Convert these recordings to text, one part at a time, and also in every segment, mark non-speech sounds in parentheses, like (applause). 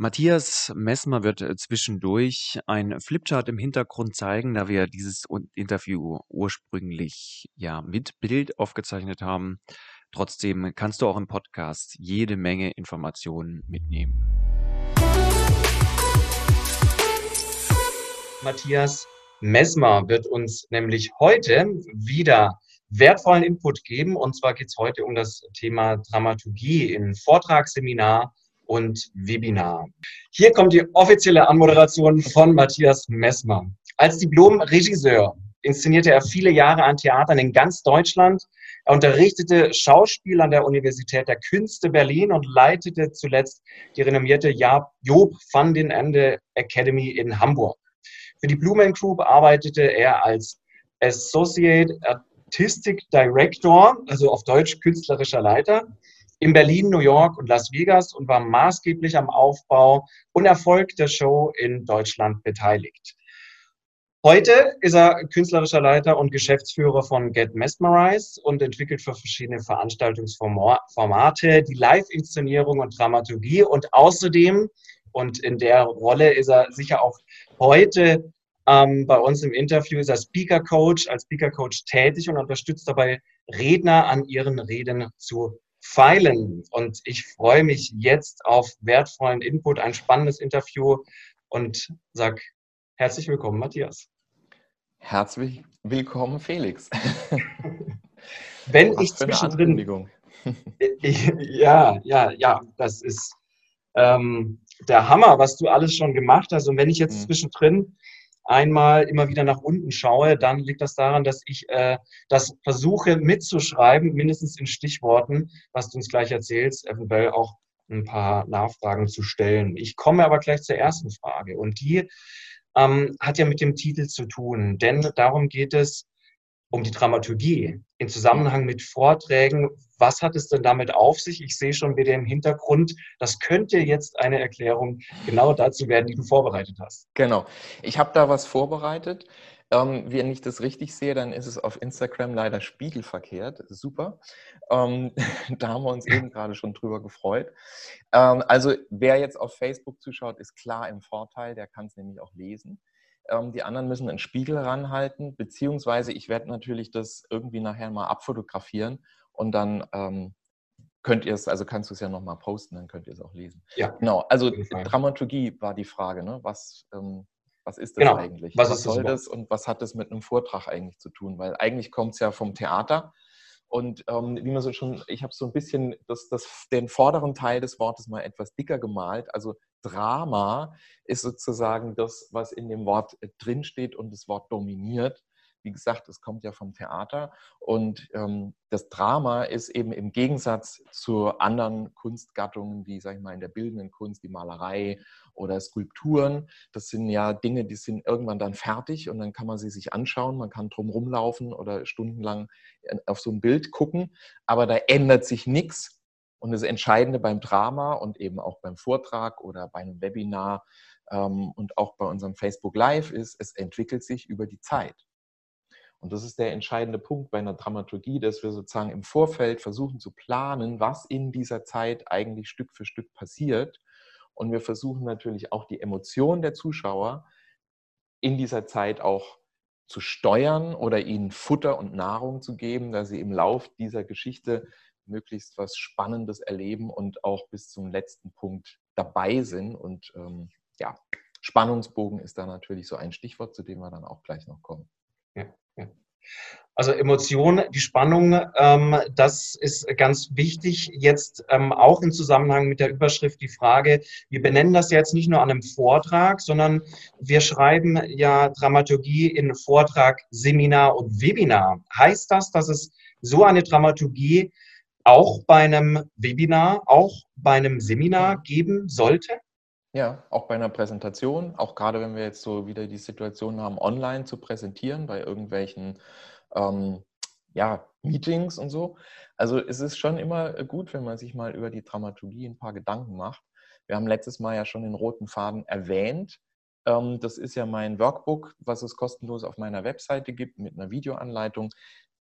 Matthias Messmer wird äh, zwischendurch ein Flipchart im Hintergrund zeigen, da wir dieses Interview ursprünglich ja mit Bild aufgezeichnet haben. Trotzdem kannst du auch im Podcast jede Menge Informationen mitnehmen. Matthias Messmer wird uns nämlich heute wieder wertvollen Input geben. Und zwar geht es heute um das Thema Dramaturgie in Vortragsseminar und Webinar. Hier kommt die offizielle Anmoderation von Matthias Messmer. Als Diplom-Regisseur inszenierte er viele Jahre an Theatern in ganz Deutschland. Er unterrichtete Schauspiel an der Universität der Künste Berlin und leitete zuletzt die renommierte Job van den Ende Academy in Hamburg. Für die Blumen Group arbeitete er als Associate Artistic Director, also auf Deutsch künstlerischer Leiter in Berlin, New York und Las Vegas und war maßgeblich am Aufbau und Erfolg der Show in Deutschland beteiligt. Heute ist er künstlerischer Leiter und Geschäftsführer von Get Mesmerized und entwickelt für verschiedene Veranstaltungsformate die Live-Inszenierung und Dramaturgie und außerdem, und in der Rolle ist er sicher auch heute ähm, bei uns im Interview, ist er Speaker Coach, als Speaker Coach tätig und unterstützt dabei Redner an ihren Reden zu feilen. Und ich freue mich jetzt auf wertvollen Input, ein spannendes Interview und sage herzlich willkommen, Matthias. Herzlich willkommen, Felix. (laughs) Wenn Was ich zwischendrin. (laughs) Ja, ja, ja, das ist ähm, der Hammer, was du alles schon gemacht hast. Und wenn ich jetzt mhm. zwischendrin einmal immer wieder nach unten schaue, dann liegt das daran, dass ich äh, das versuche mitzuschreiben, mindestens in Stichworten, was du uns gleich erzählst, eventuell auch ein paar Nachfragen zu stellen. Ich komme aber gleich zur ersten Frage und die ähm, hat ja mit dem Titel zu tun, denn darum geht es, um die Dramaturgie in Zusammenhang mit Vorträgen. Was hat es denn damit auf sich? Ich sehe schon wieder im Hintergrund, das könnte jetzt eine Erklärung genau dazu werden, die du vorbereitet hast. Genau. Ich habe da was vorbereitet. Ähm, wenn ich das richtig sehe, dann ist es auf Instagram leider spiegelverkehrt. Super. Ähm, (laughs) da haben wir uns eben gerade schon drüber gefreut. Ähm, also wer jetzt auf Facebook zuschaut, ist klar im Vorteil. Der kann es nämlich auch lesen. Ähm, die anderen müssen einen Spiegel ranhalten, beziehungsweise ich werde natürlich das irgendwie nachher mal abfotografieren und dann ähm, könnt ihr es, also kannst du es ja nochmal posten, dann könnt ihr es auch lesen. Ja. Genau, also Dramaturgie war die Frage, ne? Was, ähm, was ist das genau. eigentlich? Was, was soll das, das und was hat das mit einem Vortrag eigentlich zu tun? Weil eigentlich kommt es ja vom Theater. Und ähm, wie man so schon, ich habe so ein bisschen das, das, den vorderen Teil des Wortes mal etwas dicker gemalt. Also Drama ist sozusagen das, was in dem Wort äh, drinsteht und das Wort dominiert. Wie gesagt, es kommt ja vom Theater und ähm, das Drama ist eben im Gegensatz zu anderen Kunstgattungen, wie, sag ich mal, in der bildenden Kunst, die Malerei oder Skulpturen. Das sind ja Dinge, die sind irgendwann dann fertig und dann kann man sie sich anschauen, man kann drum rumlaufen oder stundenlang äh, auf so ein Bild gucken, aber da ändert sich nichts und das Entscheidende beim Drama und eben auch beim Vortrag oder bei einem Webinar ähm, und auch bei unserem Facebook Live ist, es entwickelt sich über die Zeit. Und das ist der entscheidende Punkt bei einer Dramaturgie, dass wir sozusagen im Vorfeld versuchen zu planen, was in dieser Zeit eigentlich Stück für Stück passiert. Und wir versuchen natürlich auch die Emotionen der Zuschauer in dieser Zeit auch zu steuern oder ihnen Futter und Nahrung zu geben, dass sie im Lauf dieser Geschichte möglichst was Spannendes erleben und auch bis zum letzten Punkt dabei sind. Und ähm, ja, Spannungsbogen ist da natürlich so ein Stichwort, zu dem wir dann auch gleich noch kommen. Also Emotion, die Spannung, ähm, das ist ganz wichtig. Jetzt ähm, auch im Zusammenhang mit der Überschrift die Frage, wir benennen das jetzt nicht nur an einem Vortrag, sondern wir schreiben ja Dramaturgie in Vortrag, Seminar und Webinar. Heißt das, dass es so eine Dramaturgie auch bei einem Webinar, auch bei einem Seminar geben sollte? Ja, auch bei einer Präsentation, auch gerade wenn wir jetzt so wieder die Situation haben, online zu präsentieren bei irgendwelchen ähm, ja, Meetings und so. Also es ist schon immer gut, wenn man sich mal über die Dramaturgie ein paar Gedanken macht. Wir haben letztes Mal ja schon den roten Faden erwähnt. Ähm, das ist ja mein Workbook, was es kostenlos auf meiner Webseite gibt mit einer Videoanleitung.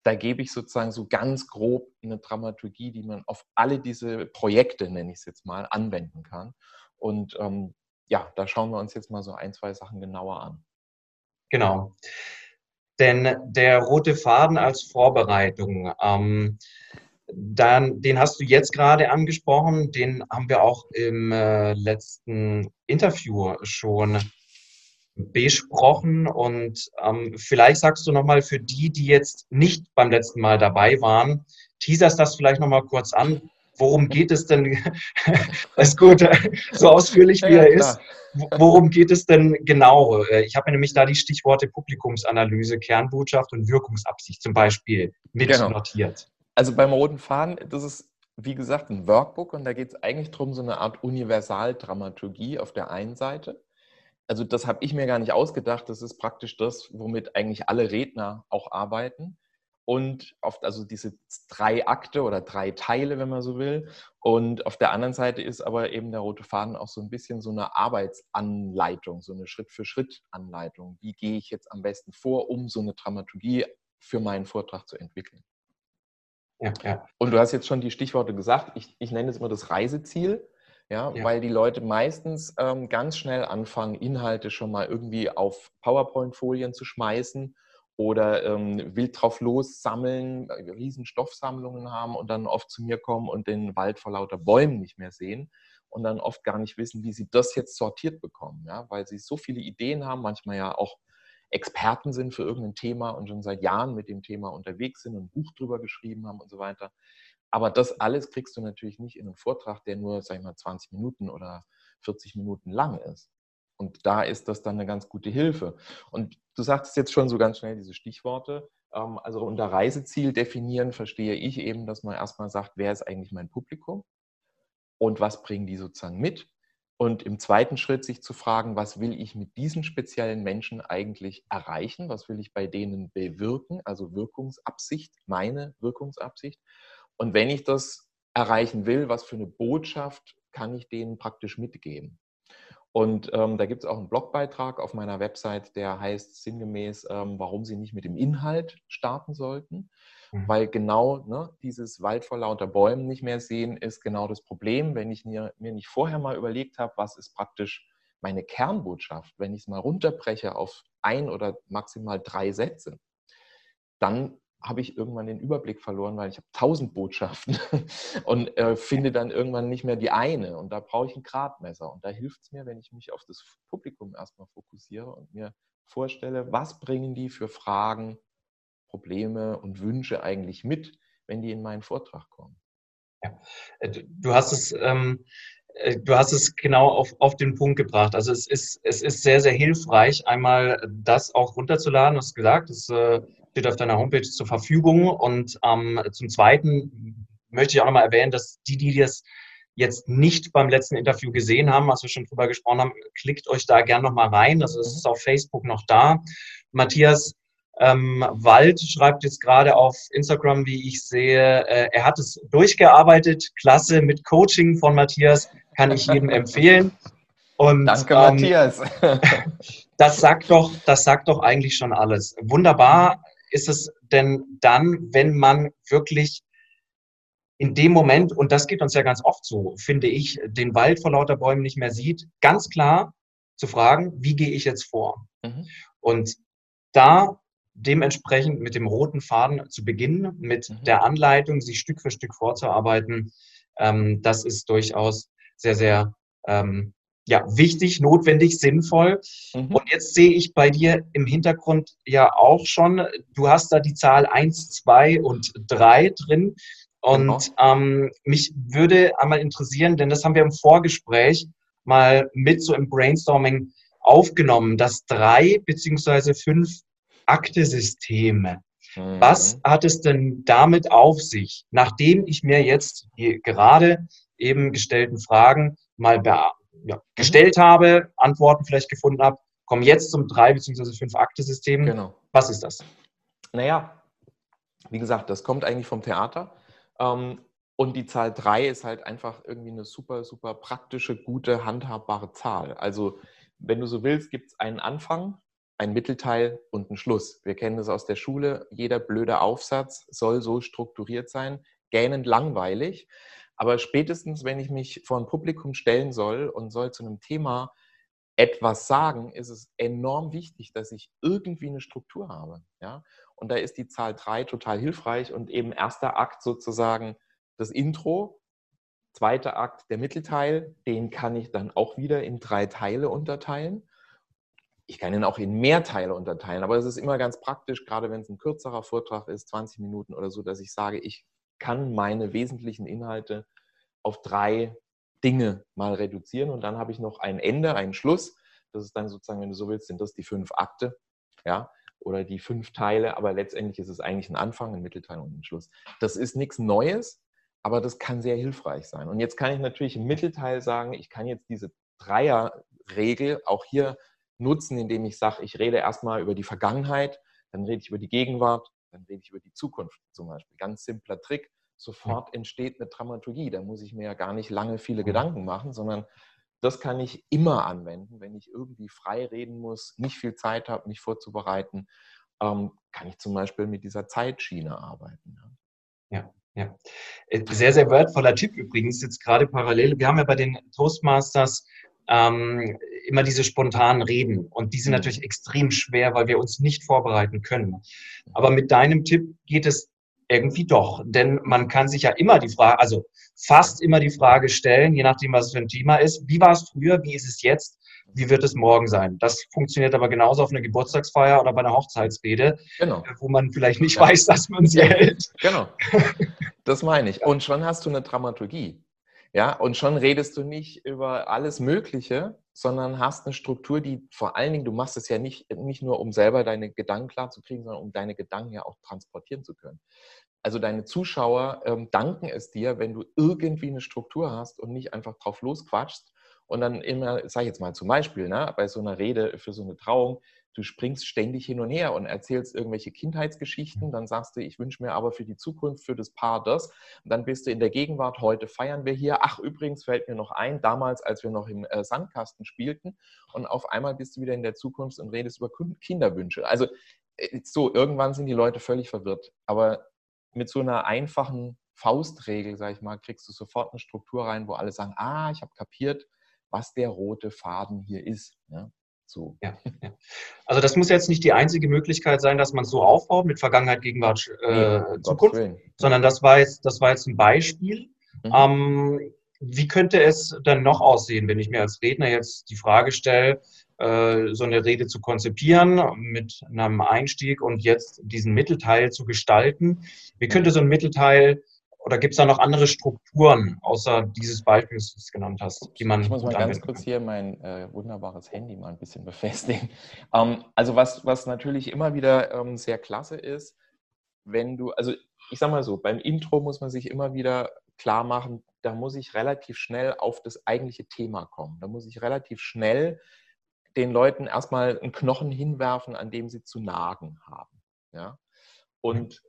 Da gebe ich sozusagen so ganz grob eine Dramaturgie, die man auf alle diese Projekte, nenne ich es jetzt mal, anwenden kann. Und ähm, ja, da schauen wir uns jetzt mal so ein, zwei Sachen genauer an. Genau. Denn der rote Faden als Vorbereitung, ähm, dann, den hast du jetzt gerade angesprochen, den haben wir auch im äh, letzten Interview schon besprochen. Und ähm, vielleicht sagst du nochmal für die, die jetzt nicht beim letzten Mal dabei waren, teaserst das vielleicht nochmal kurz an. Worum geht es denn? (laughs) das ist gut, so ausführlich wie ja, er ist. Worum geht es denn genau? Ich habe nämlich da die Stichworte Publikumsanalyse, Kernbotschaft und Wirkungsabsicht zum Beispiel mit genau. notiert. Also beim roten Faden, das ist wie gesagt ein Workbook und da geht es eigentlich darum, so eine Art Universaldramaturgie auf der einen Seite also das habe ich mir gar nicht ausgedacht. Das ist praktisch das, womit eigentlich alle Redner auch arbeiten. Und oft also diese drei Akte oder drei Teile, wenn man so will. Und auf der anderen Seite ist aber eben der rote Faden auch so ein bisschen so eine Arbeitsanleitung, so eine Schritt-für-Schritt-Anleitung. Wie gehe ich jetzt am besten vor, um so eine Dramaturgie für meinen Vortrag zu entwickeln? Ja, ja. Und du hast jetzt schon die Stichworte gesagt. Ich, ich nenne es immer das Reiseziel. Ja, ja, weil die Leute meistens ähm, ganz schnell anfangen, Inhalte schon mal irgendwie auf PowerPoint-Folien zu schmeißen oder ähm, wild drauf los sammeln, äh, riesen Stoffsammlungen haben und dann oft zu mir kommen und den Wald vor lauter Bäumen nicht mehr sehen und dann oft gar nicht wissen, wie sie das jetzt sortiert bekommen, ja, weil sie so viele Ideen haben, manchmal ja auch Experten sind für irgendein Thema und schon seit Jahren mit dem Thema unterwegs sind und ein Buch drüber geschrieben haben und so weiter. Aber das alles kriegst du natürlich nicht in einen Vortrag, der nur, sag ich mal, 20 Minuten oder 40 Minuten lang ist. Und da ist das dann eine ganz gute Hilfe. Und du sagst jetzt schon so ganz schnell diese Stichworte. Ähm, also unter Reiseziel definieren verstehe ich eben, dass man erstmal sagt, wer ist eigentlich mein Publikum und was bringen die sozusagen mit. Und im zweiten Schritt sich zu fragen, was will ich mit diesen speziellen Menschen eigentlich erreichen? Was will ich bei denen bewirken? Also Wirkungsabsicht, meine Wirkungsabsicht. Und wenn ich das erreichen will, was für eine Botschaft kann ich denen praktisch mitgeben? Und ähm, da gibt es auch einen Blogbeitrag auf meiner Website, der heißt sinngemäß, ähm, warum Sie nicht mit dem Inhalt starten sollten. Mhm. Weil genau ne, dieses Wald vor lauter Bäumen nicht mehr sehen, ist genau das Problem. Wenn ich mir, mir nicht vorher mal überlegt habe, was ist praktisch meine Kernbotschaft, wenn ich es mal runterbreche auf ein oder maximal drei Sätze, dann habe ich irgendwann den Überblick verloren, weil ich habe tausend Botschaften (laughs) und äh, finde dann irgendwann nicht mehr die eine. Und da brauche ich ein Gradmesser. Und da hilft es mir, wenn ich mich auf das Publikum erstmal fokussiere und mir vorstelle, was bringen die für Fragen, Probleme und Wünsche eigentlich mit, wenn die in meinen Vortrag kommen. Ja. Äh, du hast es ähm, äh, du hast es genau auf, auf den Punkt gebracht. Also es ist, es ist sehr, sehr hilfreich, einmal das auch runterzuladen. Du gesagt, es äh, steht auf deiner Homepage zur Verfügung. Und ähm, zum Zweiten möchte ich auch nochmal erwähnen, dass die, die das jetzt nicht beim letzten Interview gesehen haben, als wir schon drüber gesprochen haben, klickt euch da gern nochmal rein. Das ist auf Facebook noch da. Matthias ähm, Wald schreibt jetzt gerade auf Instagram, wie ich sehe, äh, er hat es durchgearbeitet. Klasse mit Coaching von Matthias, kann ich jedem empfehlen. Und, Danke, ähm, Matthias. (laughs) (laughs) das sagt doch, das sagt doch eigentlich schon alles. Wunderbar ist es denn dann, wenn man wirklich in dem Moment, und das geht uns ja ganz oft so, finde ich, den Wald vor lauter Bäumen nicht mehr sieht, ganz klar zu fragen, wie gehe ich jetzt vor? Mhm. Und da dementsprechend mit dem roten Faden zu beginnen, mit mhm. der Anleitung, sich Stück für Stück vorzuarbeiten, ähm, das ist durchaus sehr, sehr ähm, ja, wichtig, notwendig, sinnvoll. Mhm. Und jetzt sehe ich bei dir im Hintergrund ja auch schon, du hast da die Zahl 1, 2 und 3 drin. Und genau. ähm, mich würde einmal interessieren, denn das haben wir im Vorgespräch mal mit so im Brainstorming aufgenommen, dass drei beziehungsweise fünf Aktesysteme. Mhm. Was hat es denn damit auf sich, nachdem ich mir jetzt die gerade eben gestellten Fragen mal ja, gestellt habe, Antworten vielleicht gefunden habe, komme jetzt zum drei bzw. fünf Akte-System. Genau. Was ist das? Naja, wie gesagt, das kommt eigentlich vom Theater. Ähm, und die Zahl 3 ist halt einfach irgendwie eine super, super praktische, gute, handhabbare Zahl. Also, wenn du so willst, gibt es einen Anfang, einen Mittelteil und einen Schluss. Wir kennen das aus der Schule. Jeder blöde Aufsatz soll so strukturiert sein, gähnend langweilig. Aber spätestens, wenn ich mich vor ein Publikum stellen soll und soll zu einem Thema etwas sagen, ist es enorm wichtig, dass ich irgendwie eine Struktur habe. Ja? Und da ist die Zahl 3 total hilfreich und eben erster Akt sozusagen das Intro, zweiter Akt der Mittelteil, den kann ich dann auch wieder in drei Teile unterteilen. Ich kann ihn auch in mehr Teile unterteilen, aber es ist immer ganz praktisch, gerade wenn es ein kürzerer Vortrag ist, 20 Minuten oder so, dass ich sage, ich kann meine wesentlichen Inhalte auf drei Dinge mal reduzieren und dann habe ich noch ein Ende, einen Schluss. Das ist dann sozusagen, wenn du so willst, sind das die fünf Akte, ja, oder die fünf Teile, aber letztendlich ist es eigentlich ein Anfang, ein Mittelteil und ein Schluss. Das ist nichts Neues, aber das kann sehr hilfreich sein. Und jetzt kann ich natürlich im Mittelteil sagen, ich kann jetzt diese Dreierregel auch hier nutzen, indem ich sage, ich rede erstmal über die Vergangenheit, dann rede ich über die Gegenwart, dann rede ich über die Zukunft zum Beispiel. Ganz simpler Trick. Sofort entsteht eine Dramaturgie. Da muss ich mir ja gar nicht lange viele. Gedanken machen, sondern das kann ich immer anwenden, wenn ich irgendwie frei reden muss, nicht viel Zeit habe, mich vorzubereiten, ähm, kann ich zum Beispiel mit dieser Zeitschiene arbeiten. Ja. Ja, äh, sehr, sehr wertvoller Tipp übrigens, jetzt gerade parallel. Wir haben ja bei den Toastmasters ähm, immer diese spontanen Reden und die sind mhm. natürlich extrem schwer, weil wir uns nicht vorbereiten können. Aber mit deinem Tipp geht es irgendwie doch, denn man kann sich ja immer die Frage, also fast immer die Frage stellen, je nachdem, was es für ein Thema ist, wie war es früher, wie ist es jetzt? wie wird es morgen sein? Das funktioniert aber genauso auf einer Geburtstagsfeier oder bei einer Hochzeitsrede, genau. Äh, wo man vielleicht nicht ja. weiß, dass man sie hält. Genau, (laughs) das meine ich. Und schon hast du eine Dramaturgie. Ja, und schon redest du nicht über alles Mögliche, sondern hast eine Struktur, die vor allen Dingen, du machst es ja nicht, nicht nur, um selber deine Gedanken klar zu kriegen, sondern um deine Gedanken ja auch transportieren zu können. Also deine Zuschauer ähm, danken es dir, wenn du irgendwie eine Struktur hast und nicht einfach drauf losquatschst, und dann immer, sag ich jetzt mal zum Beispiel, ne, bei so einer Rede für so eine Trauung, du springst ständig hin und her und erzählst irgendwelche Kindheitsgeschichten, dann sagst du, ich wünsche mir aber für die Zukunft, für das Paar das. Und dann bist du in der Gegenwart, heute feiern wir hier. Ach, übrigens fällt mir noch ein, damals, als wir noch im äh, Sandkasten spielten und auf einmal bist du wieder in der Zukunft und redest über Kinderwünsche. Also äh, so, irgendwann sind die Leute völlig verwirrt. Aber mit so einer einfachen Faustregel, sag ich mal, kriegst du sofort eine Struktur rein, wo alle sagen, ah, ich habe kapiert, was der rote Faden hier ist. Ja? So. Ja, ja. Also das muss jetzt nicht die einzige Möglichkeit sein, dass man so aufbaut mit Vergangenheit, Gegenwart, äh, nee, Zukunft, sondern das war jetzt, das war jetzt ein Beispiel. Mhm. Ähm, wie könnte es dann noch aussehen, wenn ich mir als Redner jetzt die Frage stelle, äh, so eine Rede zu konzipieren mit einem Einstieg und jetzt diesen Mittelteil zu gestalten? Wie könnte so ein Mittelteil oder gibt es da noch andere Strukturen, außer dieses Beispiel, das du es genannt hast, die man. Ich muss mal ganz kurz hier mein äh, wunderbares Handy mal ein bisschen (laughs) befestigen. Ähm, also, was, was natürlich immer wieder ähm, sehr klasse ist, wenn du, also ich sag mal so, beim Intro muss man sich immer wieder klar machen, da muss ich relativ schnell auf das eigentliche Thema kommen. Da muss ich relativ schnell den Leuten erstmal einen Knochen hinwerfen, an dem sie zu nagen haben. Ja? Und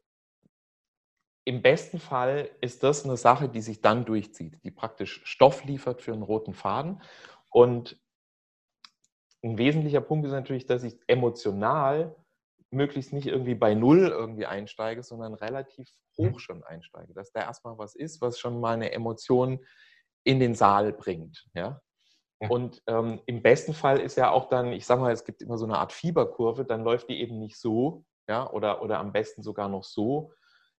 im besten Fall ist das eine Sache, die sich dann durchzieht, die praktisch Stoff liefert für einen roten Faden. Und ein wesentlicher Punkt ist natürlich, dass ich emotional möglichst nicht irgendwie bei Null irgendwie einsteige, sondern relativ hoch mhm. schon einsteige. Dass da erstmal was ist, was schon mal eine Emotion in den Saal bringt. Ja? Und ähm, im besten Fall ist ja auch dann, ich sage mal, es gibt immer so eine Art Fieberkurve, dann läuft die eben nicht so, ja, oder, oder am besten sogar noch so,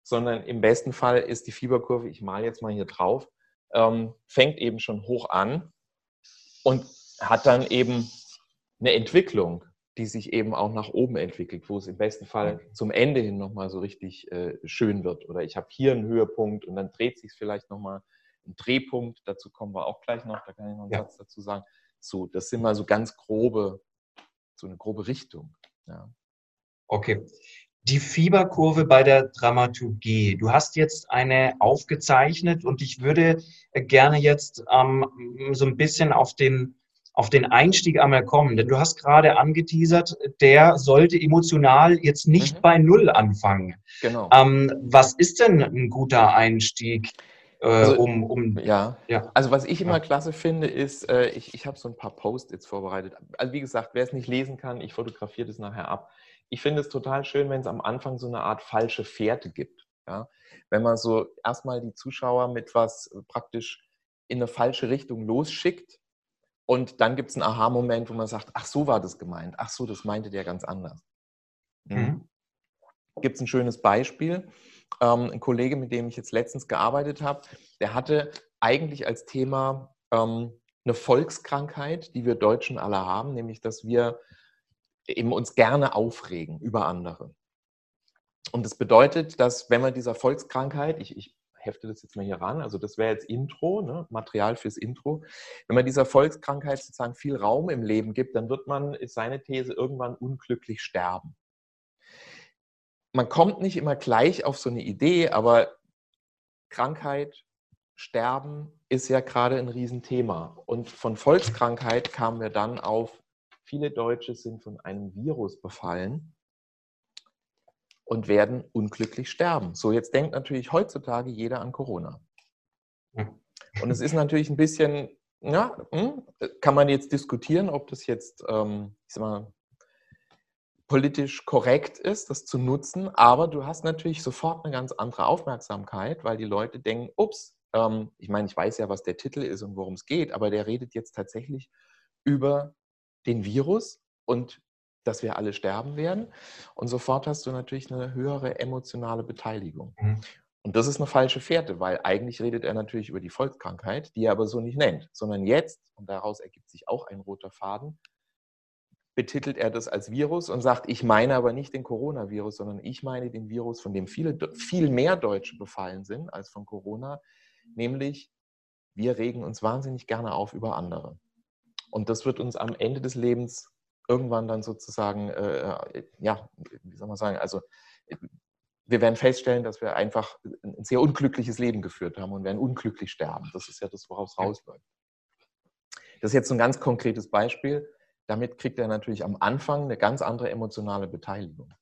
sondern im besten Fall ist die Fieberkurve, ich male jetzt mal hier drauf, ähm, fängt eben schon hoch an und hat dann eben eine Entwicklung, die sich eben auch nach oben entwickelt, wo es im besten Fall zum Ende hin nochmal so richtig äh, schön wird. Oder ich habe hier einen Höhepunkt und dann dreht sich es vielleicht nochmal ein Drehpunkt, dazu kommen wir auch gleich noch, da kann ich noch einen ja. Satz dazu sagen. So, das sind mal so ganz grobe, so eine grobe Richtung. Ja. Okay. Die Fieberkurve bei der Dramaturgie. Du hast jetzt eine aufgezeichnet und ich würde gerne jetzt ähm, so ein bisschen auf den, auf den Einstieg einmal kommen, denn du hast gerade angeteasert, der sollte emotional jetzt nicht mhm. bei Null anfangen. Genau. Ähm, was ist denn ein guter Einstieg? Äh, also, um, um, ja. ja. also was ich immer ja. klasse finde, ist, äh, ich, ich habe so ein paar Post-its vorbereitet. Also wie gesagt, wer es nicht lesen kann, ich fotografiere das nachher ab ich finde es total schön, wenn es am Anfang so eine Art falsche Fährte gibt. Ja? Wenn man so erstmal die Zuschauer mit was praktisch in eine falsche Richtung losschickt und dann gibt es einen Aha-Moment, wo man sagt, ach so war das gemeint, ach so, das meinte der ganz anders. Mhm. mhm. Gibt es ein schönes Beispiel. Ähm, ein Kollege, mit dem ich jetzt letztens gearbeitet habe, der hatte eigentlich als Thema ähm, eine Volkskrankheit, die wir Deutschen alle haben, nämlich dass wir eben uns gerne aufregen über andere. Und das bedeutet, dass wenn man dieser Volkskrankheit, ich, ich hefte das jetzt mal hier ran, also das wäre jetzt Intro, ne, Material fürs Intro, wenn man dieser Volkskrankheit sozusagen viel Raum im Leben gibt, dann wird man, ist seine These, irgendwann unglücklich sterben. Man kommt nicht immer gleich auf so eine Idee, aber Krankheit, Sterben ist ja gerade ein Riesenthema. Und von Volkskrankheit kamen wir dann auf Viele Deutsche sind von einem Virus befallen und werden unglücklich sterben. So, jetzt denkt natürlich heutzutage jeder an Corona. Und es ist natürlich ein bisschen, ja, hm, kann man jetzt diskutieren, ob das jetzt, ähm, ich sag mal, politisch korrekt ist, das zu nutzen, aber du hast natürlich sofort eine ganz andere Aufmerksamkeit, weil die Leute denken, ups, ähm, ich meine, ich weiß ja, was der Titel ist und worum es geht, aber der redet jetzt tatsächlich über den Virus und dass wir alle sterben werden. Und sofort hast du natürlich eine höhere emotionale Beteiligung. Mhm. Und das ist eine falsche Fährte, weil eigentlich redet er natürlich über die Volkskrankheit, die er aber so nicht nennt, sondern jetzt, und daraus ergibt sich auch ein roter Faden, betitelt er das als Virus und sagt, ich meine aber nicht den Coronavirus, sondern ich meine den Virus, von dem viele, viel mehr Deutsche befallen sind als von Corona, nämlich wir regen uns wahnsinnig gerne auf über andere. Und das wird uns am Ende des Lebens irgendwann dann sozusagen, äh, äh, ja, wie soll man sagen, also wir werden feststellen, dass wir einfach ein sehr unglückliches Leben geführt haben und werden unglücklich sterben. Das ist ja das, woraus ja. rausläuft. Das ist jetzt ein ganz konkretes Beispiel. Damit kriegt er natürlich am Anfang eine ganz andere emotionale Beteiligung.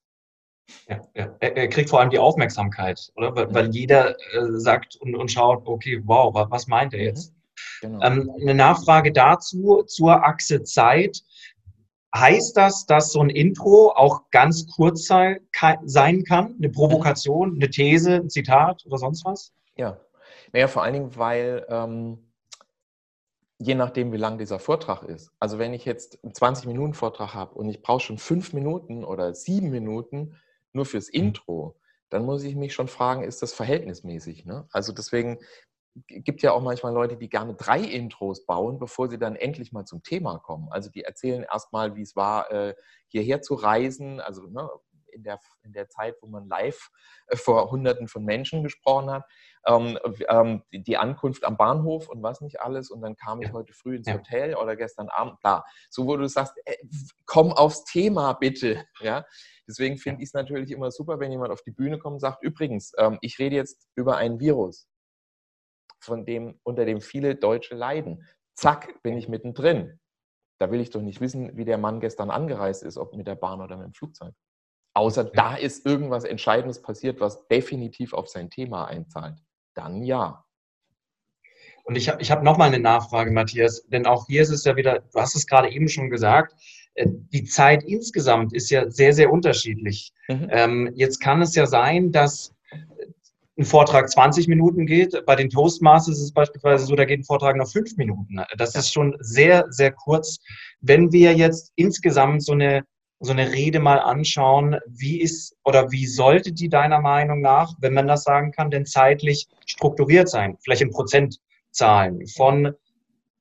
Ja, ja. Er, kriegt vor allem die Aufmerksamkeit, oder? Weil, weil jeder äh, sagt und, und, schaut, okay, wow, was meint er jetzt? Genau. Ähm, eine Nachfrage dazu zur Achse Zeit. Heißt das, dass so ein Intro auch ganz kurz sein kann? Eine Provokation, eine These, ein Zitat oder sonst was? Ja, naja, vor allen Dingen, weil ähm, je nachdem, wie lang dieser Vortrag ist. Also wenn ich jetzt einen 20-Minuten-Vortrag habe und ich brauche schon fünf Minuten oder sieben Minuten nur fürs. Intro, dann muss ich mich schon fragen, ist das verhältnismäßig? Ne? Also deswegen gibt ja auch manchmal Leute, die gerne drei Intros bauen, bevor sie dann endlich mal zum Thema kommen. Also die erzählen erstmal, wie es war, äh, hierher zu reisen, also ne, in, der, in der Zeit, wo man live äh, vor Hunderten von Menschen gesprochen hat, ähm, ähm, die Ankunft am Bahnhof und was nicht alles. Und dann kam ich heute früh ins Hotel oder gestern Abend, klar. So, wo du sagst, ey, komm aufs Thema bitte. (laughs) Ja? Deswegen finde ich es natürlich immer super, wenn jemand auf die Bühne kommt und sagt, übrigens, ähm, ich rede jetzt über ein Virus von dem, unter dem viele Deutsche leiden. Zack, bin ich mittendrin. Da will ich doch nicht wissen, wie der Mann gestern angereist ist, ob mit der Bahn oder mit dem Flugzeug. Außer da ist irgendwas Entscheidendes passiert, was definitiv auf sein Thema einzahlt. Dann ja. Und ich habe ich hab nochmal eine Nachfrage, Matthias, denn auch hier ist es ja wieder, du hast es gerade eben schon gesagt, äh, die Zeit insgesamt ist ja sehr, sehr unterschiedlich. Mhm. Ähm, jetzt kann es ja sein, dass ein Vortrag 20 Minuten geht. Bei den Toastmasters ist es beispielsweise so, da geht ein Vortrag noch fünf Minuten. Das ist schon sehr, sehr kurz. Wenn wir jetzt insgesamt so eine, so eine Rede mal anschauen, wie ist oder wie sollte die deiner Meinung nach, wenn man das sagen kann, denn zeitlich strukturiert sein? Vielleicht in Prozentzahlen von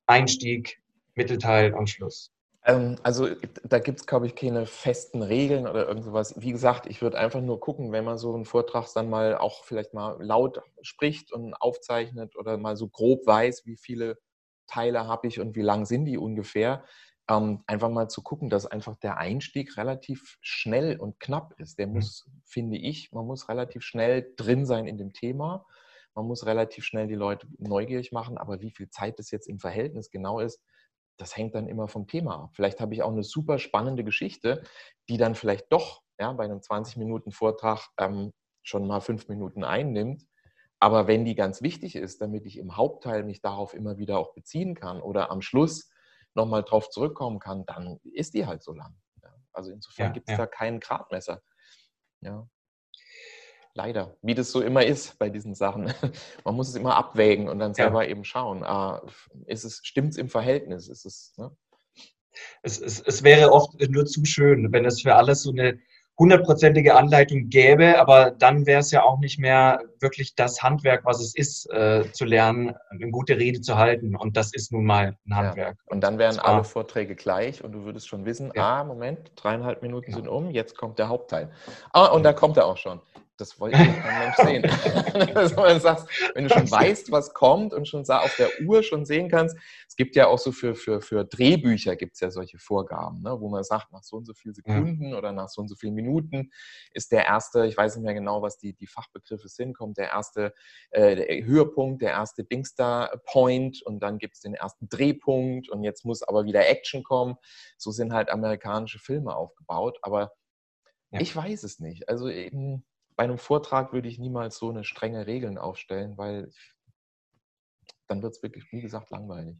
Einstieg, Mittelteil und Schluss. Ähm, also da gibt es, glaube ich, keine festen Regeln oder irgend sowas. Wie gesagt, ich würde einfach nur gucken, wenn man so einen Vortrag dann mal auch vielleicht mal laut spricht und aufzeichnet oder mal so grob weiß, wie viele Teile habe ich und wie lang sind die ungefähr, ähm, einfach mal zu gucken, dass einfach der Einstieg relativ schnell und knapp ist. Der mhm. muss, mhm. finde ich, man muss relativ schnell drin sein in dem Thema. Man muss relativ schnell die Leute neugierig machen, aber wie viel Zeit das jetzt im Verhältnis genau ist, das hängt dann immer vom Thema ab. Vielleicht habe ich auch eine super spannende Geschichte, die dann vielleicht doch ja, bei einem 20-Minuten-Vortrag ähm, schon mal fünf Minuten einnimmt. Aber wenn die ganz wichtig ist, damit ich im Hauptteil mich darauf immer wieder auch beziehen kann oder am Schluss nochmal drauf zurückkommen kann, dann ist die halt so lang. Ja. Also insofern ja, gibt es da keinen Gradmesser. Ja. Leider, wie das so immer ist bei diesen Sachen. (laughs) Man muss es immer abwägen und dann selber eben schauen, ah, ist es, stimmt es im Verhältnis? Ist es, ne? es, es, es wäre oft nur zu schön, wenn es für alles so eine hundertprozentige Anleitung gäbe, aber dann wäre es ja auch nicht mehr wirklich das Handwerk, was es ist, äh, zu lernen, eine gute Rede zu halten. Und das ist nun mal ein Handwerk. Ja. Und dann wären alle Vorträge gleich und du würdest schon wissen, ja. ah, Moment, dreieinhalb Minuten ja. sind um, jetzt kommt der Hauptteil. Ah, und da kommt er auch schon das wollte kein Mensch sehen. (laughs) also, wenn, du sagst, wenn du schon weißt, was kommt und schon auf der Uhr schon sehen kannst, es gibt ja auch so für, für, für Drehbücher gibt es ja solche Vorgaben, ne, wo man sagt, nach so und so vielen Sekunden oder nach so und so vielen Minuten ist der erste, ich weiß nicht mehr genau, was die, die Fachbegriffe sind, kommt der erste äh, der Höhepunkt, der erste Dingster-Point und dann gibt es den ersten Drehpunkt und jetzt muss aber wieder Action kommen. So sind halt amerikanische Filme aufgebaut, aber ja. ich weiß es nicht. Also eben bei einem Vortrag würde ich niemals so eine strenge Regeln aufstellen, weil dann wird es wirklich, wie gesagt, langweilig.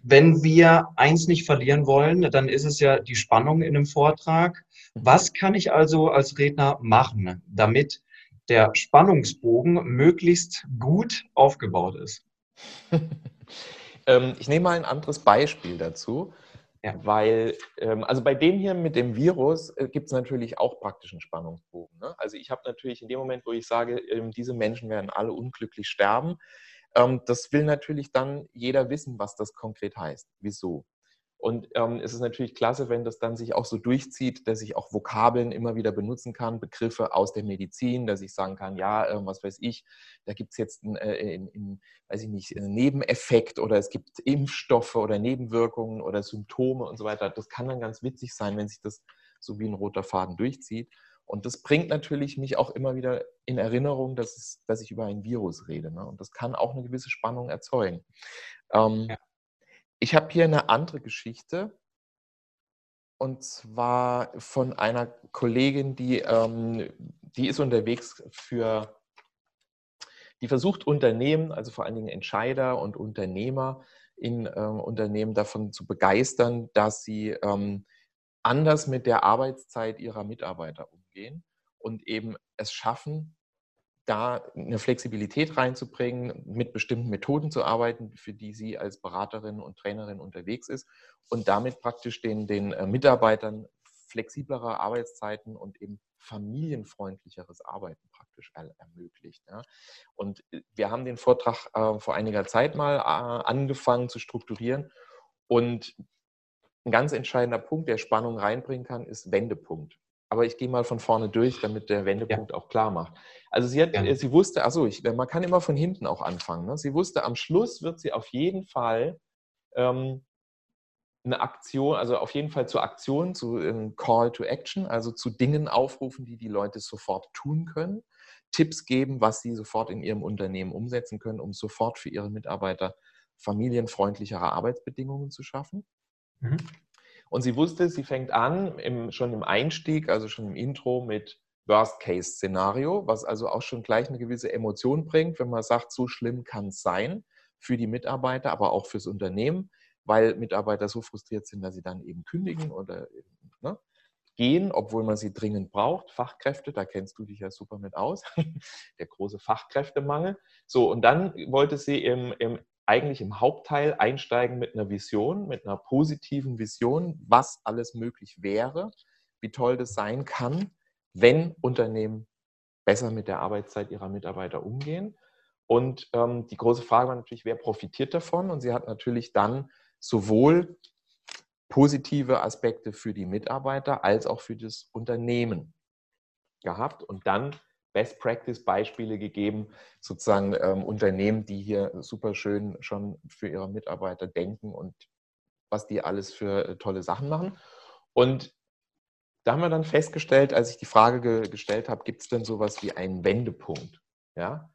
Wenn wir eins nicht verlieren wollen, dann ist es ja die Spannung in einem Vortrag. Mhm. Was kann ich also als Redner machen, damit der Spannungsbogen möglichst gut aufgebaut ist? (laughs) Ähm, ich nehme mal ein anderes Beispiel dazu. Ja. Weil, ähm, also bei dem hier mit dem Virus äh, gibt es natürlich auch praktischen Spannungsbogen. Ne? Also ich habe natürlich in dem Moment, wo ich sage, ähm, diese Menschen werden alle unglücklich sterben, ähm, das will natürlich dann jeder wissen, was das konkret heißt. Wieso? Und ähm, es ist natürlich klasse, wenn das dann sich auch so durchzieht, dass ich auch Vokabeln immer wieder benutzen kann, Begriffe aus der Medizin, dass ich sagen kann, ja, äh, was weiß ich, da gibt es jetzt einen, äh, weiß ich nicht, einen Nebeneffekt oder es gibt Impfstoffe oder Nebenwirkungen oder Symptome und so weiter. Das kann dann ganz witzig sein, wenn sich das so wie ein roter Faden durchzieht. Und das bringt natürlich mich auch immer wieder in Erinnerung, dass, es, dass ich über ein Virus rede. Ne? Und das kann auch eine gewisse Spannung erzeugen. Ähm, ja. Ich habe hier eine andere Geschichte. Und zwar von einer Kollegin, die, ähm, die ist unterwegs für, die versucht Unternehmen, also vor allen Dingen Entscheider und Unternehmer in ähm, Unternehmen davon zu begeistern, dass sie ähm, anders mit der Arbeitszeit ihrer Mitarbeiter umgehen und eben es schaffen, da eine Flexibilität reinzubringen, mit bestimmten Methoden zu arbeiten, für die sie als Beraterin und Trainerin unterwegs ist und damit praktisch den, den äh, Mitarbeitern flexiblere Arbeitszeiten und eben familienfreundlicheres Arbeiten praktisch ermöglicht. Ja. Und äh, wir haben den Vortrag äh, vor einiger Zeit mal äh, angefangen zu strukturieren und ein ganz entscheidender Punkt, der Spannung reinbringen kann, ist Wendepunkt aber ich gehe mal von vorne durch, damit der Wendepunkt ja. auch klar macht. Also sie, hat, ja. sie wusste, achso, ich, man kann immer von hinten auch anfangen. Ne? Sie wusste, am Schluss wird sie auf jeden Fall ähm, eine Aktion, also auf jeden Fall zur Aktion, zu ähm, Call to Action, also zu Dingen aufrufen, die die Leute sofort tun können, Tipps geben, was sie sofort in ihrem Unternehmen umsetzen können, um sofort für ihre Mitarbeiter familienfreundlichere Arbeitsbedingungen zu schaffen. Mhm. Und sie wusste, sie fängt an, im, schon im Einstieg, also schon im Intro mit Worst-Case-Szenario, was also auch schon gleich eine gewisse Emotion bringt, wenn man sagt, so schlimm kann es sein für die Mitarbeiter, aber auch fürs Unternehmen, weil Mitarbeiter so frustriert sind, dass sie dann eben kündigen oder ne, gehen, obwohl man sie dringend braucht. Fachkräfte, da kennst du dich ja super mit aus, (laughs) der große Fachkräftemangel. So, und dann wollte sie im, im eigentlich im Hauptteil einsteigen mit einer Vision, mit einer positiven Vision, was alles möglich wäre, wie toll das sein kann, wenn Unternehmen besser mit der Arbeitszeit ihrer Mitarbeiter umgehen. Und ähm, die große Frage war natürlich, wer profitiert davon? Und sie hat natürlich dann sowohl positive Aspekte für die Mitarbeiter als auch für das Unternehmen gehabt. Und dann Best Practice Beispiele gegeben, sozusagen ähm, Unternehmen, die hier super schön schon für ihre Mitarbeiter denken und was die alles für äh, tolle Sachen machen. Und da haben wir dann festgestellt, als ich die Frage ge gestellt habe, gibt es denn sowas wie einen Wendepunkt? Ja,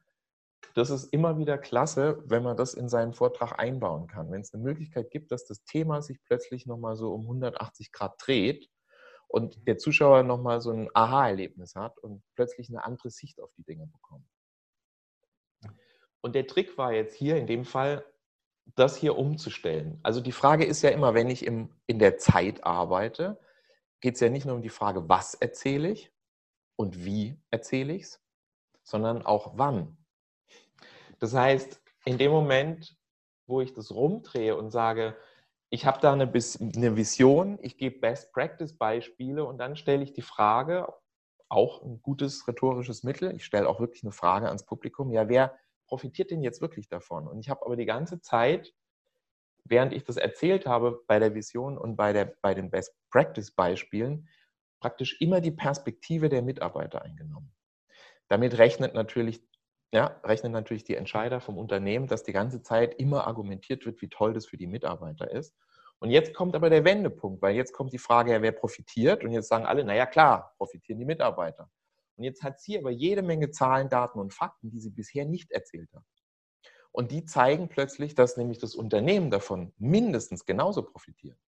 das ist immer wieder klasse, wenn man das in seinen Vortrag einbauen kann. Wenn es eine Möglichkeit gibt, dass das Thema sich plötzlich nochmal so um 180 Grad dreht und der Zuschauer nochmal so ein Aha-Erlebnis hat und plötzlich eine andere Sicht auf die Dinge bekommt. Und der Trick war jetzt hier in dem Fall, das hier umzustellen. Also die Frage ist ja immer, wenn ich im, in der Zeit arbeite, geht es ja nicht nur um die Frage, was erzähle ich und wie erzähle ich es, sondern auch wann. Das heißt, in dem Moment, wo ich das rumdrehe und sage, ich habe da eine, eine Vision, ich gebe Best-Practice-Beispiele und dann stelle ich die Frage, auch ein gutes rhetorisches Mittel, ich stelle auch wirklich eine Frage ans Publikum, ja, wer profitiert denn jetzt wirklich davon? Und ich habe aber die ganze Zeit, während ich das erzählt habe bei der Vision und bei, der, bei den Best-Practice-Beispielen, praktisch immer die Perspektive der Mitarbeiter eingenommen. Damit rechnet natürlich ja, rechnen natürlich die Entscheider vom Unternehmen, dass die ganze Zeit immer argumentiert wird, wie toll das für die Mitarbeiter ist. Und jetzt kommt aber der Wendepunkt, weil jetzt kommt die Frage, ja, wer profitiert? Und jetzt sagen alle, naja klar, profitieren die Mitarbeiter. Und jetzt hat sie aber jede Menge Zahlen, Daten und Fakten, die sie bisher nicht erzählt hat. Und die zeigen plötzlich, dass nämlich das Unternehmen davon mindestens genauso profitiert,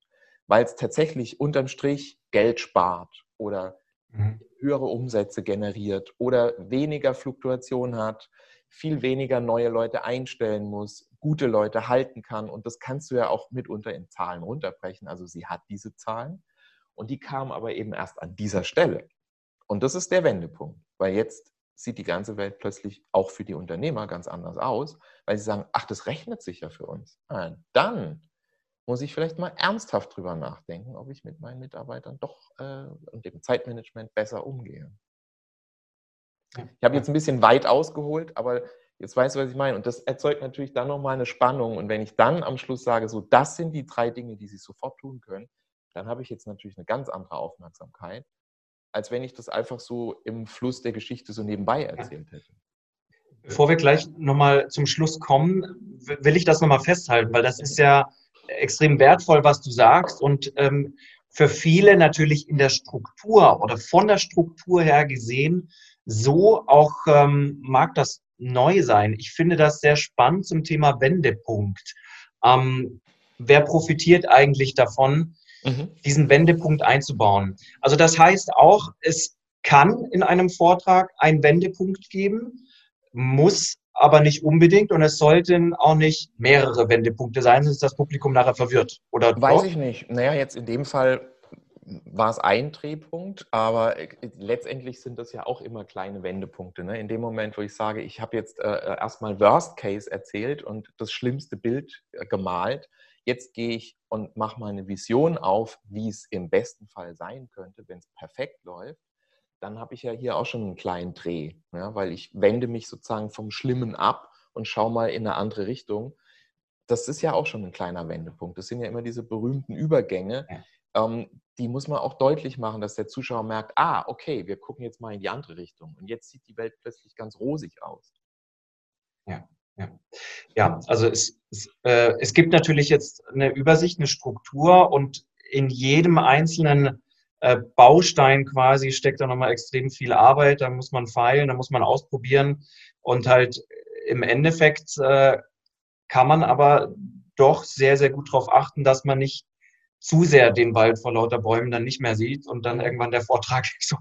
weil es tatsächlich unterm Strich Geld spart oder mhm. höhere Umsätze generiert oder weniger Fluktuation hat, viel weniger neue Leute einstellen muss, gute Leute halten kann. Und das kannst du ja auch mitunter in Zahlen runterbrechen. Also sie hat diese Zahlen und die kamen aber eben erst an dieser Stelle. Und das ist der Wendepunkt, weil jetzt sieht die ganze Welt plötzlich auch für die Unternehmer ganz anders aus, weil sie sagen, ach, das rechnet sich ja für uns. Dann muss ich vielleicht mal ernsthaft drüber nachdenken, ob ich mit meinen Mitarbeitern doch äh, und dem Zeitmanagement besser umgehe. Ich habe jetzt ein bisschen weit ausgeholt, aber jetzt weißt du, was ich meine. Und das erzeugt natürlich dann nochmal eine Spannung. Und wenn ich dann am Schluss sage, so, das sind die drei Dinge, die Sie sofort tun können, dann habe ich jetzt natürlich eine ganz andere Aufmerksamkeit, als wenn ich das einfach so im Fluss der Geschichte so nebenbei erzählt hätte. Bevor wir gleich nochmal zum Schluss kommen, will ich das nochmal festhalten, weil das ist ja extrem wertvoll, was du sagst. Und ähm, für viele natürlich in der Struktur oder von der Struktur her gesehen, so auch ähm, mag das neu sein. Ich finde das sehr spannend zum Thema Wendepunkt. Ähm, wer profitiert eigentlich davon, mhm. diesen Wendepunkt einzubauen? Also das heißt auch, es kann in einem Vortrag einen Wendepunkt geben, muss aber nicht unbedingt und es sollten auch nicht mehrere Wendepunkte sein, sonst ist das Publikum nachher verwirrt. Oder Weiß doch? ich nicht. Naja, jetzt in dem Fall war es ein Drehpunkt, aber äh, letztendlich sind das ja auch immer kleine Wendepunkte. Ne? In dem Moment, wo ich sage, ich habe jetzt äh, äh, erstmal Worst Case erzählt und das schlimmste Bild äh, gemalt, jetzt gehe ich und mache mal eine Vision auf, wie es im besten Fall sein könnte, wenn es perfekt läuft dann habe ich ja hier auch schon einen kleinen Dreh, ja, weil ich wende mich sozusagen vom Schlimmen ab und schaue mal in eine andere Richtung. Das ist ja auch schon ein kleiner Wendepunkt. Das sind ja immer diese berühmten Übergänge. Ja. Ähm, die muss man auch deutlich machen, dass der Zuschauer merkt, ah, okay, wir gucken jetzt mal in die andere Richtung. Und jetzt sieht die Welt plötzlich ganz rosig aus. Ja, ja. ja also es, es, äh, es gibt natürlich jetzt eine Übersicht, eine Struktur und in jedem einzelnen Baustein quasi steckt da nochmal extrem viel Arbeit, da muss man feilen, da muss man ausprobieren und halt im Endeffekt äh, kann man aber doch sehr, sehr gut darauf achten, dass man nicht zu sehr den Wald vor lauter Bäumen dann nicht mehr sieht und dann irgendwann der Vortrag (laughs) so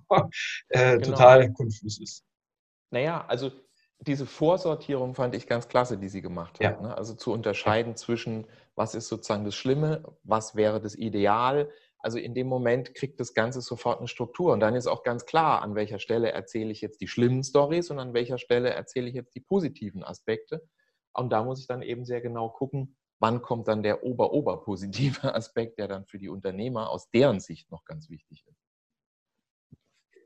äh, genau. total konfus ist. Naja, also diese Vorsortierung fand ich ganz klasse, die sie gemacht hat. Ja. Ne? Also zu unterscheiden ja. zwischen, was ist sozusagen das Schlimme, was wäre das Ideal, also in dem Moment kriegt das Ganze sofort eine Struktur. Und dann ist auch ganz klar, an welcher Stelle erzähle ich jetzt die schlimmen Stories und an welcher Stelle erzähle ich jetzt die positiven Aspekte. Und da muss ich dann eben sehr genau gucken, wann kommt dann der ober-ober-positive (laughs) Aspekt, der dann für die Unternehmer aus deren Sicht noch ganz wichtig ist.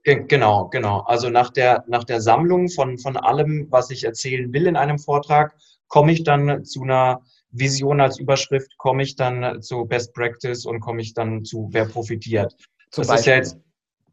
Genau, genau. Also nach der, nach der Sammlung von, von allem, was ich erzählen will in einem Vortrag, komme ich dann zu einer Vision als Überschrift, komme ich dann zu Best Practice und komme ich dann zu wer profitiert. Zum das Beispiel, ist ja jetzt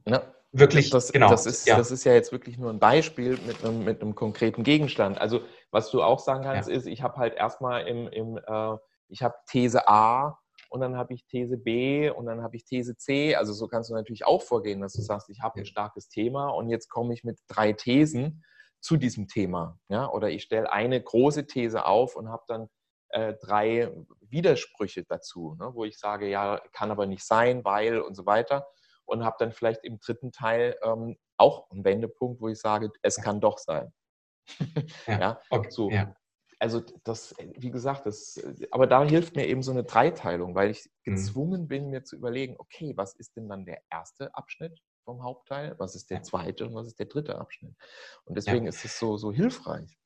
ne? wirklich, das, genau. Das ist, ja. das ist ja jetzt wirklich nur ein Beispiel mit einem, mit einem konkreten Gegenstand. Also was du auch sagen kannst, ja. ist, ich habe halt erstmal im, im äh, ich habe These A und dann habe ich These B und dann habe ich These C. Also so kannst du natürlich auch vorgehen, dass du sagst, ich habe ein starkes Thema und jetzt komme ich mit drei Thesen zu diesem Thema. Ja? Oder ich stelle eine große These auf und habe dann äh, drei Widersprüche dazu, ne? wo ich sage, ja, kann aber nicht sein, weil und so weiter. Und habe dann vielleicht im dritten Teil ähm, auch einen Wendepunkt, wo ich sage, es kann doch sein. (laughs) ja, ja? Okay. so. Ja also das, wie gesagt, das, aber da hilft mir eben so eine Dreiteilung, weil ich mhm. gezwungen bin, mir zu überlegen, okay, was ist denn dann der erste Abschnitt vom Hauptteil, was ist der zweite und was ist der dritte Abschnitt? Und deswegen ist es so, so hilfreich.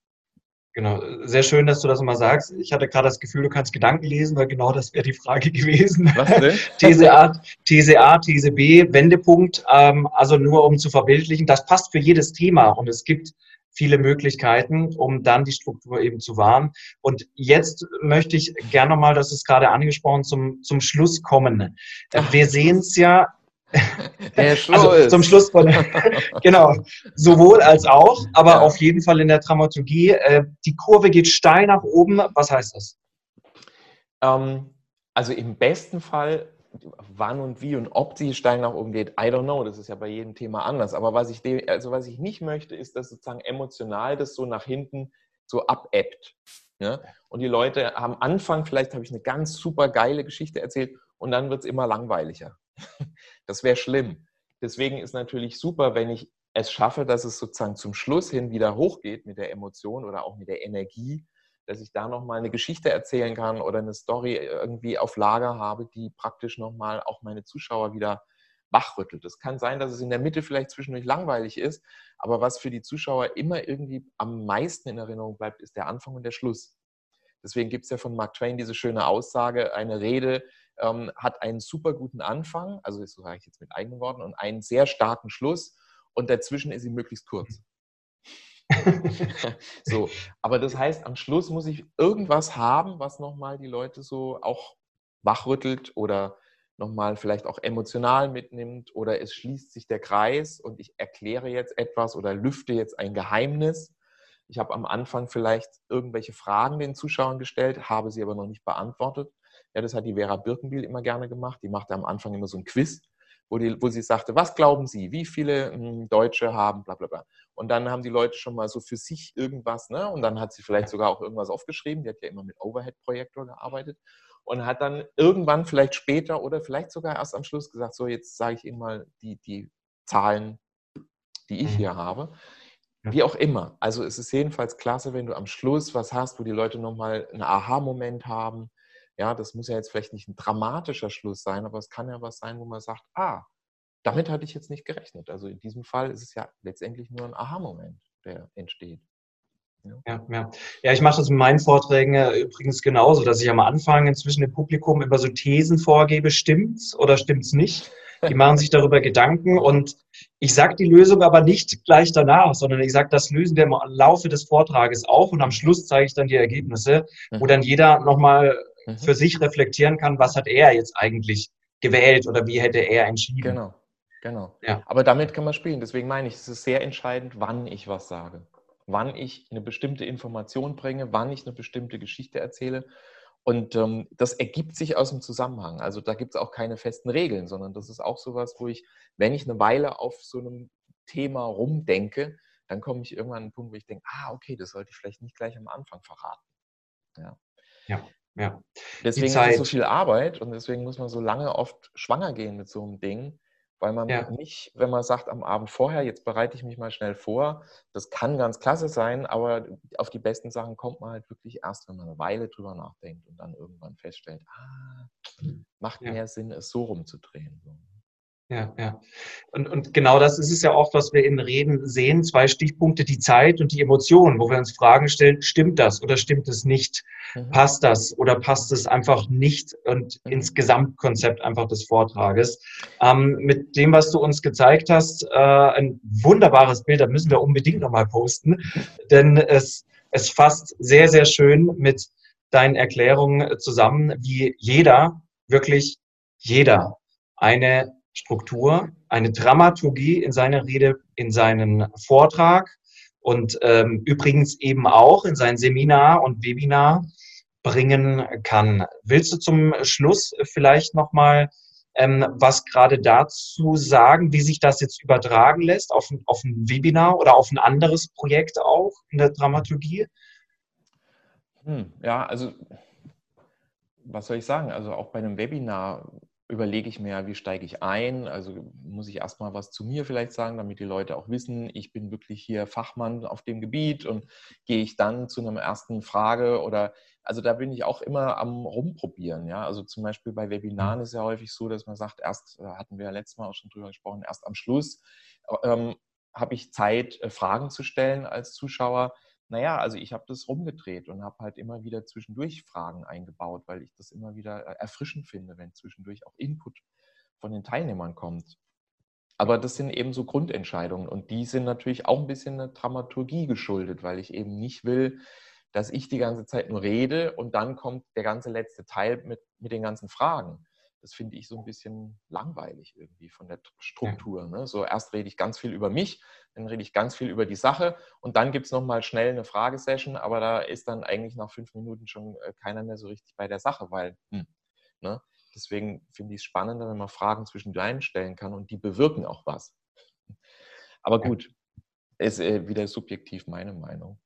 Genau, sehr schön, dass du das mal sagst. Ich hatte gerade das Gefühl, du kannst Gedanken lesen, weil genau das wäre die Frage (laughs) gewesen. Was denn? (laughs) These A, These A, These B, Wendepunkt. Ähm, also nur um zu verbildlichen, das passt für jedes Thema und es gibt viele Möglichkeiten, um dann die Struktur eben zu wahren. Und jetzt möchte ich gerne nochmal, das ist gerade angesprochen, zum, zum Schluss kommen. Ach. Wir sehen es ja (laughs) der. Also zum Schluss von, (laughs) genau, sowohl als auch, aber ja. auf jeden Fall in der Dramaturgie. Äh, die Kurve geht steil nach oben. Was heißt das? Ähm, also im besten Fall wann und wie und ob die steil nach oben geht, I don't know. Das ist ja bei jedem Thema anders. Aber was ich, also was ich nicht möchte, ist, dass sozusagen emotional das so nach hinten so abebbt. Ja? Und die Leute am Anfang, vielleicht habe ich eine ganz super geile Geschichte erzählt und dann wird es immer langweiliger. (laughs) Das wäre schlimm. Deswegen ist natürlich super, wenn ich es schaffe, dass es sozusagen zum Schluss hin wieder hochgeht mit der Emotion oder auch mit der Energie dass ich da nochmal eine Geschichte erzählen kann oder eine Story irgendwie auf Lager habe, die praktisch nochmal auch meine Zuschauer wieder wachrüttelt. Es kann sein, dass es in der Mitte vielleicht zwischendurch langweilig ist, aber was für die Zuschauer immer irgendwie am meisten in Erinnerung bleibt, ist der Anfang und der Schluss. Deswegen gibt es ja von Mark Twain diese schöne Aussage, eine Rede ähm, hat einen super guten Anfang, also das sage ich jetzt mit eigenen Worten, und einen sehr starken Schluss und dazwischen ist sie möglichst kurz. (laughs) so, aber das heißt, am Schluss muss ich irgendwas haben, was nochmal die Leute so auch wachrüttelt oder nochmal vielleicht auch emotional mitnimmt oder es schließt sich der Kreis und ich erkläre jetzt etwas oder lüfte jetzt ein Geheimnis. Ich habe am Anfang vielleicht irgendwelche Fragen den Zuschauern gestellt, habe sie aber noch nicht beantwortet. Ja, das hat die Vera Birkenbiel immer gerne gemacht. Die machte am Anfang immer so ein Quiz wo, die, wo sie sagte, was glauben Sie, wie viele hm, Deutsche haben, bla bla bla. Und dann haben die Leute schon mal so für sich irgendwas, ne? Und dann hat sie vielleicht sogar auch irgendwas aufgeschrieben. Die hat ja immer mit Overhead-Projektor gearbeitet und hat dann irgendwann vielleicht später oder vielleicht sogar erst am Schluss gesagt, so jetzt sage ich Ihnen mal die, die Zahlen, die ich mhm. hier habe. Wie auch immer. Also es ist jedenfalls klasse, wenn du am Schluss was hast, wo die Leute nochmal einen Aha-Moment haben, ja, das muss ja jetzt vielleicht nicht ein dramatischer Schluss sein, aber es kann ja was sein, wo man sagt, ah, damit hatte ich jetzt nicht gerechnet. Also in diesem Fall ist es ja letztendlich nur ein Aha-Moment, der entsteht. Ja. ja, ja. ich mache das in meinen Vorträgen übrigens genauso, dass ich am Anfang inzwischen dem Publikum über so Thesen vorgebe, stimmt's oder stimmt's nicht? Die machen sich darüber Gedanken und ich sage die Lösung aber nicht gleich danach, sondern ich sage, das lösen wir im Laufe des Vortrages auf und am Schluss zeige ich dann die Ergebnisse, wo mhm. dann jeder nochmal mhm. für sich reflektieren kann, was hat er jetzt eigentlich gewählt oder wie hätte er entschieden. Genau, genau. Ja. Aber damit kann man spielen. Deswegen meine ich, es ist sehr entscheidend, wann ich was sage. Wann ich eine bestimmte Information bringe, wann ich eine bestimmte Geschichte erzähle. Und ähm, das ergibt sich aus dem Zusammenhang. Also da gibt es auch keine festen Regeln, sondern das ist auch sowas, wo ich, wenn ich eine Weile auf so einem Thema rumdenke, dann komme ich irgendwann an einen Punkt, wo ich denke, ah, okay, das sollte ich vielleicht nicht gleich am Anfang verraten. Ja. ja. Ja. Deswegen ist es so viel Arbeit und deswegen muss man so lange oft schwanger gehen mit so einem Ding, weil man ja. nicht, wenn man sagt am Abend vorher, jetzt bereite ich mich mal schnell vor, das kann ganz klasse sein, aber auf die besten Sachen kommt man halt wirklich erst, wenn man eine Weile drüber nachdenkt und dann irgendwann feststellt, ah, macht ja. mehr Sinn, es so rumzudrehen. Ja, ja. Und, und genau das ist es ja auch, was wir in Reden sehen. Zwei Stichpunkte, die Zeit und die Emotionen, wo wir uns Fragen stellen, stimmt das oder stimmt es nicht? Mhm. Passt das oder passt es einfach nicht und mhm. ins Gesamtkonzept einfach des Vortrages? Ähm, mit dem, was du uns gezeigt hast, äh, ein wunderbares Bild, da müssen wir unbedingt nochmal posten, denn es, es fasst sehr, sehr schön mit deinen Erklärungen zusammen, wie jeder, wirklich jeder, eine Struktur, eine Dramaturgie in seiner Rede, in seinen Vortrag und ähm, übrigens eben auch in sein Seminar und Webinar bringen kann. Willst du zum Schluss vielleicht nochmal ähm, was gerade dazu sagen, wie sich das jetzt übertragen lässt auf, auf ein Webinar oder auf ein anderes Projekt auch in der Dramaturgie? Hm, ja, also was soll ich sagen? Also auch bei einem Webinar überlege ich mir, wie steige ich ein? Also muss ich erstmal was zu mir vielleicht sagen, damit die Leute auch wissen, ich bin wirklich hier Fachmann auf dem Gebiet und gehe ich dann zu einer ersten Frage oder also da bin ich auch immer am rumprobieren. Ja? Also zum Beispiel bei Webinaren mhm. ist ja häufig so, dass man sagt, erst äh, hatten wir ja letztes Mal auch schon drüber gesprochen, erst am Schluss ähm, habe ich Zeit, äh, Fragen zu stellen als Zuschauer. Naja, also ich habe das rumgedreht und habe halt immer wieder zwischendurch Fragen eingebaut, weil ich das immer wieder äh, erfrischend finde, wenn zwischendurch auch Input von den Teilnehmern kommt. Aber das sind eben so Grundentscheidungen und die sind natürlich auch ein bisschen eine Dramaturgie geschuldet, weil ich eben nicht will, dass ich die ganze Zeit nur rede und dann kommt der ganze letzte Teil mit, mit den ganzen Fragen das finde ich so ein bisschen langweilig irgendwie von der Struktur. Ne? So erst rede ich ganz viel über mich, dann rede ich ganz viel über die Sache und dann gibt es nochmal schnell eine Fragesession, aber da ist dann eigentlich nach fünf Minuten schon äh, keiner mehr so richtig bei der Sache, weil hm, ne? deswegen finde ich es spannender, wenn man Fragen zwischen deinen stellen kann und die bewirken auch was. Aber gut, ist äh, wieder subjektiv meine Meinung.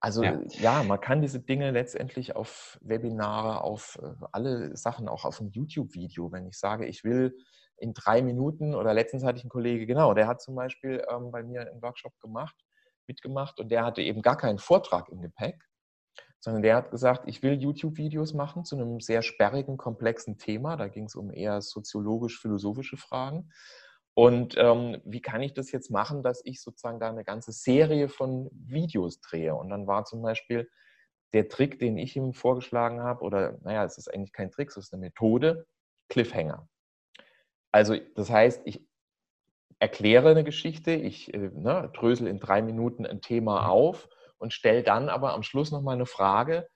Also ja. ja. man kann diese Dinge letztendlich auf Webinare, auf äh, alle Sachen, auch auf ein YouTube-Video, wenn ich sage, ich will in drei Minuten oder letztens hatte ich einen Kollege, genau, der hat zum Beispiel ähm, bei mir einen Workshop gemacht, mitgemacht und der hatte eben gar keinen Vortrag im Gepäck, sondern der hat gesagt, ich will YouTube-Videos machen zu einem sehr sperrigen, komplexen Thema. Da ging es um eher soziologisch-philosophische Fragen. Und ähm, wie kann ich das jetzt machen, dass ich sozusagen da eine ganze Serie von Videos drehe? Und dann war zum Beispiel der Trick, den ich ihm vorgeschlagen habe, oder naja, es ist eigentlich kein Trick, es ist eine Methode, Cliffhanger. Also das heißt, ich erkläre eine Geschichte, ich äh, ne, drösel in drei Minuten ein Thema mhm. auf und stelle dann aber am Schluss nochmal eine Frage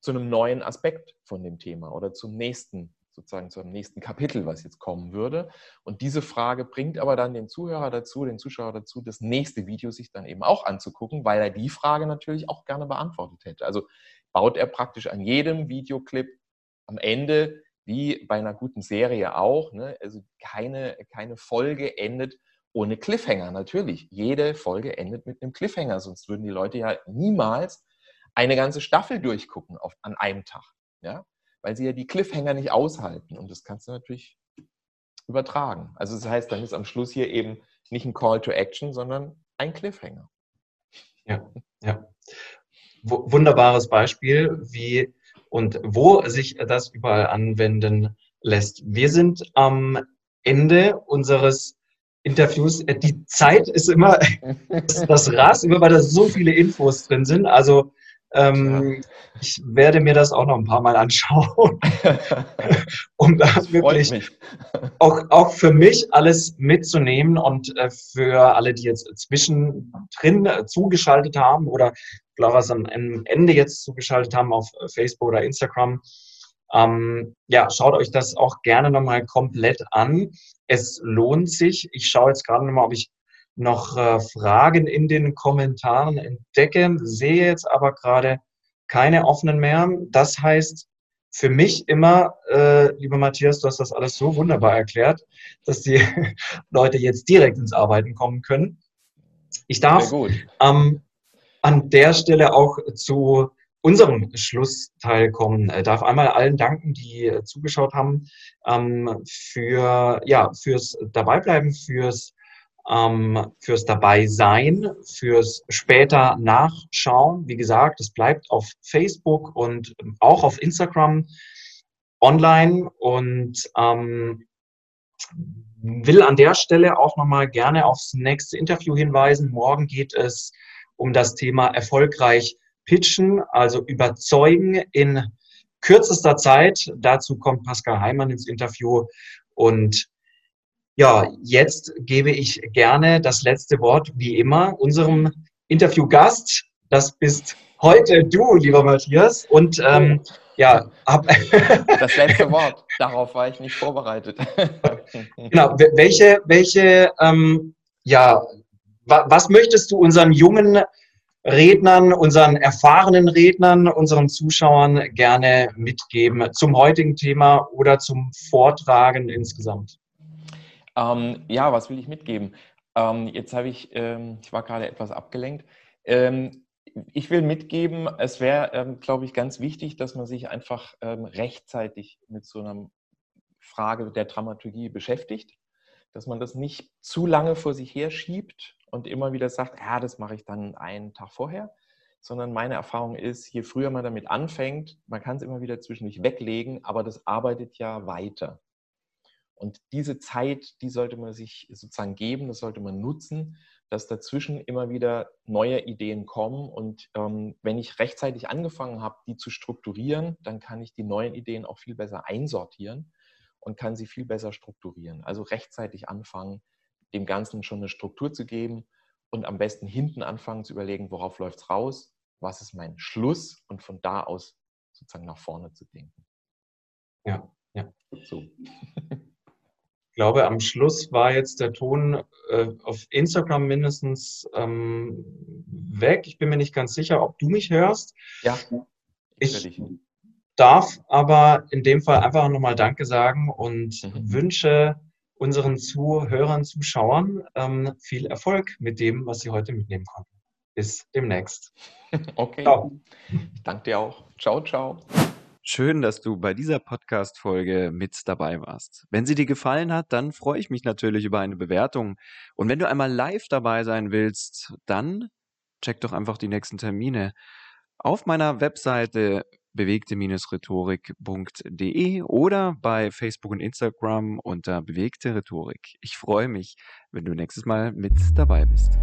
zu einem neuen Aspekt von dem Thema oder zum nächsten sozusagen zu einem nächsten Kapitel, was jetzt kommen würde. Und diese Frage bringt aber dann den Zuhörer dazu, den Zuschauer dazu, das nächste Video sich dann eben auch anzugucken, weil er die Frage natürlich auch gerne beantwortet hätte. Also baut er praktisch an jedem Videoclip am Ende, wie bei einer guten Serie auch, ne? also keine, keine Folge endet ohne Cliffhanger. Natürlich, jede Folge endet mit einem Cliffhanger, sonst würden die Leute ja niemals eine ganze Staffel durchgucken auf, an einem Tag. Ja? Weil sie ja die Cliffhanger nicht aushalten. Und das kannst du natürlich übertragen. Also das heißt, dann ist am Schluss hier eben nicht ein Call to Action, sondern ein Cliffhanger. Ja, ja. Wunderbares Beispiel, wie und wo sich das überall anwenden lässt. Wir sind am Ende unseres Interviews. Die Zeit ist immer (laughs) das Ras, immer weil da so viele Infos drin sind. Also ähm. Ich werde mir das auch noch ein paar Mal anschauen, (laughs) um da wirklich auch, auch für mich alles mitzunehmen und äh, für alle, die jetzt zwischendrin äh, zugeschaltet haben oder was am Ende jetzt zugeschaltet haben auf Facebook oder Instagram. Ähm, ja, schaut euch das auch gerne nochmal komplett an. Es lohnt sich. Ich schaue jetzt gerade nochmal, ob ich noch äh, Fragen in den Kommentaren entdecke, sehe jetzt aber gerade keine offenen mehr. Das heißt, für mich immer, äh, lieber Matthias, du hast das alles so wunderbar erklärt, dass die (laughs) Leute jetzt direkt ins Arbeiten kommen können. Ich darf ähm, an der Stelle auch zu unserem Schlussteil kommen. Ich darf einmal allen danken, die äh, zugeschaut haben, ähm, für, ja, fürs Dabeibleiben, fürs ähm, fürs Dabeisein, fürs später Nachschauen. Wie gesagt, es bleibt auf Facebook und auch auf Instagram online und ähm, will an der Stelle auch nochmal gerne aufs nächste Interview hinweisen. Morgen geht es um das Thema erfolgreich pitchen, also überzeugen in kürzester Zeit. Dazu kommt Pascal Heimann ins Interview und ja, jetzt gebe ich gerne das letzte Wort, wie immer, unserem Interviewgast. Das bist heute du, lieber Matthias. Und ähm, ja, ab (laughs) das letzte (laughs) Wort. Darauf war ich nicht vorbereitet. (laughs) genau. Welche, welche, ähm, ja, was möchtest du unseren jungen Rednern, unseren erfahrenen Rednern, unseren Zuschauern gerne mitgeben zum heutigen Thema oder zum Vortragen insgesamt? Ähm, ja, was will ich mitgeben? Ähm, jetzt habe ich, ähm, ich war gerade etwas abgelenkt. Ähm, ich will mitgeben, es wäre, ähm, glaube ich, ganz wichtig, dass man sich einfach ähm, rechtzeitig mit so einer Frage der Dramaturgie beschäftigt, dass man das nicht zu lange vor sich her schiebt und immer wieder sagt, ja, das mache ich dann einen Tag vorher, sondern meine Erfahrung ist, je früher man damit anfängt, man kann es immer wieder zwischendurch weglegen, aber das arbeitet ja weiter. Und diese Zeit, die sollte man sich sozusagen geben, das sollte man nutzen, dass dazwischen immer wieder neue Ideen kommen. Und ähm, wenn ich rechtzeitig angefangen habe, die zu strukturieren, dann kann ich die neuen Ideen auch viel besser einsortieren und kann sie viel besser strukturieren. Also rechtzeitig anfangen, dem Ganzen schon eine Struktur zu geben und am besten hinten anfangen zu überlegen, worauf läuft es raus, was ist mein Schluss und von da aus sozusagen nach vorne zu denken. Ja, ja. So. (laughs) Ich glaube, am Schluss war jetzt der Ton äh, auf Instagram mindestens ähm, weg. Ich bin mir nicht ganz sicher, ob du mich hörst. Ja. Ich, ich darf aber in dem Fall einfach nochmal Danke sagen und mhm. wünsche unseren Zuhörern, Zuschauern ähm, viel Erfolg mit dem, was sie heute mitnehmen konnten. Bis demnächst. (laughs) Okay. Ciao. Ich danke dir auch. Ciao, ciao. Schön, dass du bei dieser Podcast-Folge mit dabei warst. Wenn sie dir gefallen hat, dann freue ich mich natürlich über eine Bewertung. Und wenn du einmal live dabei sein willst, dann check doch einfach die nächsten Termine auf meiner Webseite bewegte-rhetorik.de oder bei Facebook und Instagram unter bewegte Rhetorik. Ich freue mich, wenn du nächstes Mal mit dabei bist.